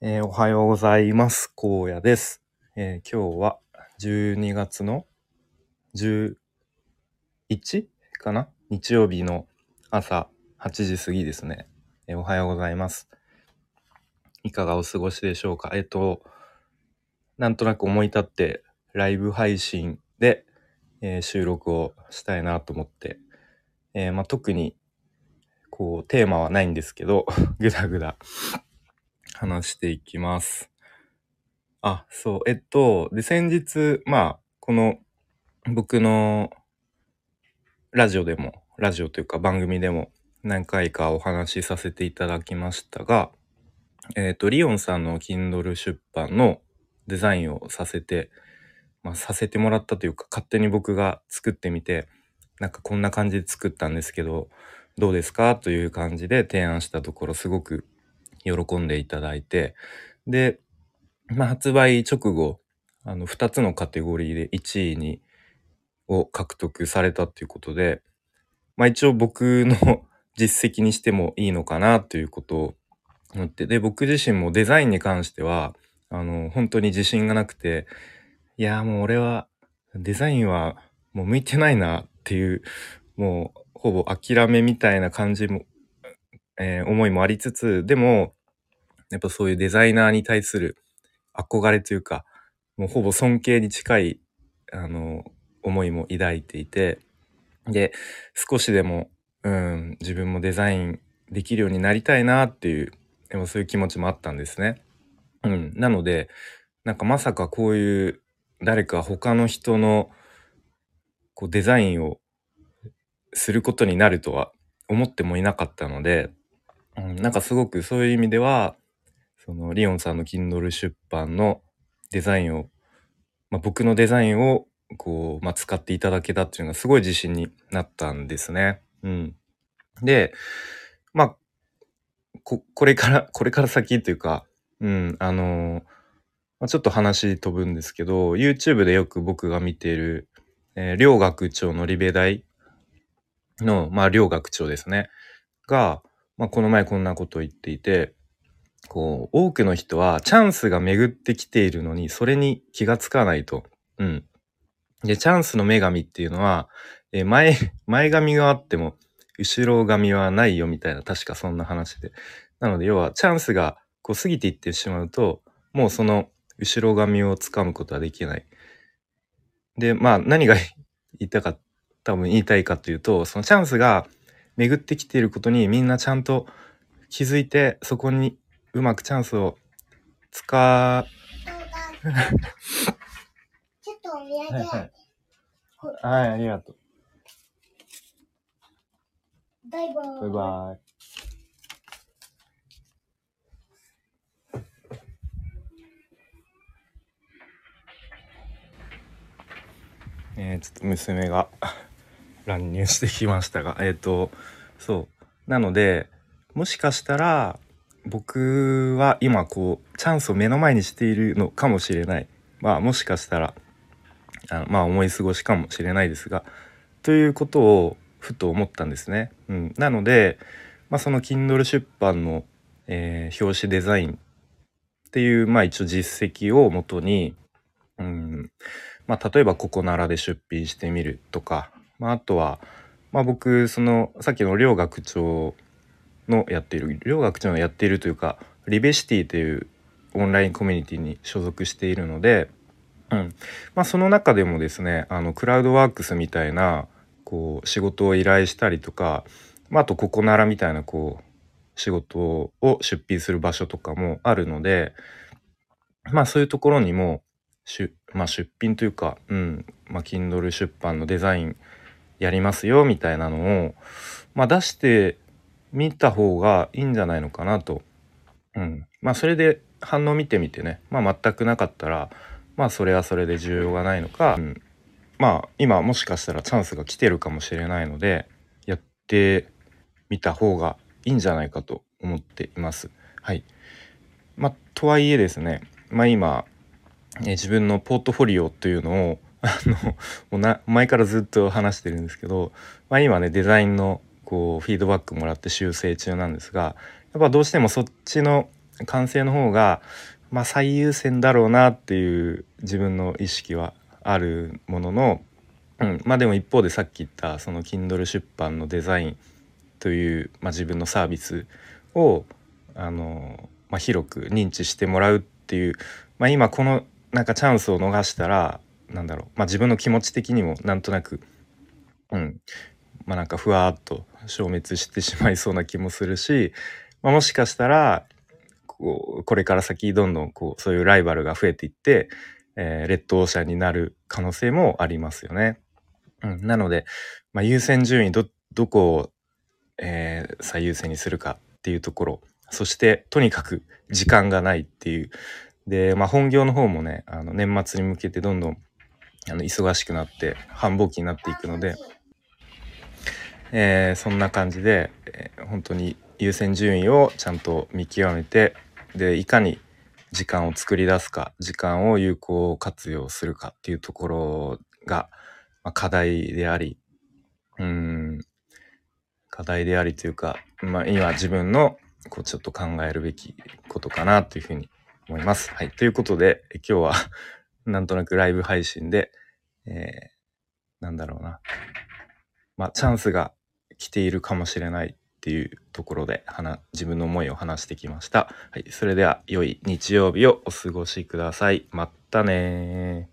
えーおはようございます。荒野です、えー今日は12月の11かな？日曜日の朝8時過ぎですね、えーおはようございます。いかがお過ごしでしょうか？えっ、と、なんとなく思い立ってライブ配信で、え収録をしたいなと思って、えまあ、特にこうテーマはないんですけど、ぐだぐだ話していきます。あ、そう、えっと、で、先日、まあ、この、僕のラジオでも、ラジオというか番組でも何回かお話しさせていただきましたが、えっと、リオンさんの Kindle 出版のデザインをさせて、まあ、させてもらったというか、勝手に僕が作ってみて、なんかこんな感じで作ったんですけど、どうですか？という感じで提案したところ、すごく喜んでいただいて、で、まあ、発売直後、あの、2つのカテゴリーで1位に、を獲得されたっていうことで、まあ一応僕の 実績にしてもいいのかなということを思って、で、僕自身もデザインに関しては、あの、本当に自信がなくて、いや、もう俺はデザインはもう向いてないなっていう、もうほぼ諦めみたいな感じも、えー思いもありつつ、でも、やっぱそういうデザイナーに対する憧れというか、もうほぼ尊敬に近い、あの、思いも抱いていて、で、少しでも、うん、自分もデザインできるようになりたいなっていう、でもそういう気持ちもあったんですね。うん。なので、なんかまさかこういう誰か他の人のこうデザインをすることになるとは思ってもいなかったので、うん、なんかすごくそういう意味では、そのリオンさんの Kindle 出版のデザインを、まあ、僕のデザインをこう、まあ、使っていただけたっていうのがすごい自信になったんですね。うん。で、まあ、こ、これから、これから先というか、うん、あのま、ちょっと話飛ぶんですけど、YouTube でよく僕が見ている、えー両学長のリベ大の、まあ、両学長ですね。が、まあ、この前こんなことを言っていて、こう、多くの人はチャンスが巡ってきているのに、それに気がつかないと。うん。で、チャンスの女神っていうのは、え前、前髪があっても、後ろ髪はないよみたいな、確かそんな話で。なので、要は、チャンスがこう過ぎていってしまうと、もうその後ろ髪をつかむことはできない。で、まあ、何が言いたか、多分言いたいかというと、そのチャンスが巡ってきていることにみんなちゃんと気づいて、そこにうまくチャンスを使ちょっとお土産、はいはい、ありがとう。バイバイ。バイバイ。えー、ちょっと娘が乱入してきましたが、えっ、と、そう。なので、もしかしたら、僕は今こう、チャンスを目の前にしているのかもしれない。まあ、もしかしたら、あのまあ、思い過ごしかもしれないですが、ということをふと思ったんですね。うん、なので、まあ、その Kindle 出版の、えー表紙デザインっていう、まあ、一応実績をもとに、うんまあ、例えばここならで出品してみるとか、まあ、あとは、まあ、僕そのさっきの両学長のやっている両学長のやっているというかリベシティというオンラインコミュニティに所属しているので、うん。まあ、その中でもですねあのクラウドワークスみたいなこう仕事を依頼したりとか、まあ、あとここならみたいなこう仕事を出品する場所とかもあるのでまあそういうところにも出,、まあ、出品というか、うん。まあ、Kindle 出版のデザインやりますよみたいなのを、まあ、出してみた方がいいんじゃないのかなと。うん、まあそれで反応見てみてね、まあ、全くなかったらまあそれはそれで重要がないのか、うん、まあ今もしかしたらチャンスが来てるかもしれないのでやってみた方がいいんじゃないかと思っています。はい。まあとはいえですね、まあ今、え自分のポートフォリオというのをあのもうな前からずっと話してるんですけど、まあ、今ねデザインのこうフィードバックもらって修正中なんですがやっぱどうしてもそっちの完成の方が、まあ、最優先だろうなっていう自分の意識はあるものの、うん、まあでも一方でさっき言ったその Kindle 出版のデザインという、まあ、自分のサービスをあの、まあ、広く認知してもらうっていう、まあ、今このなんかチャンスを逃したらなんだろう、まあ、自分の気持ち的にもなんとなく、うん。まあ、なんかふわっと消滅してしまいそうな気もするし、まあ、もしかしたらこうこれから先どんどんこうそういうライバルが増えていって、えー、レッドオーシャンになる可能性もありますよね。うん、なので、まあ、優先順位どどこを、えー、最優先にするかっていうところそしてとにかく時間がないっていう。で、まあ、本業の方もねあの年末に向けてどんどんあの忙しくなって繁忙期になっていくので、えー、そんな感じで、えー、本当に優先順位をちゃんと見極めてでいかに時間を作り出すか時間を有効活用するかっていうところが、まあ、課題でありうん課題でありというか、まあ、今自分のこうちょっと考えるべきことかなというふうに思います。はい。ということで今日はなんとなくライブ配信で、えー、なんだろうな。まあチャンスが来ているかもしれないっていうところで自分の思いを話してきました。はい、それでは良い日曜日をお過ごしください。またね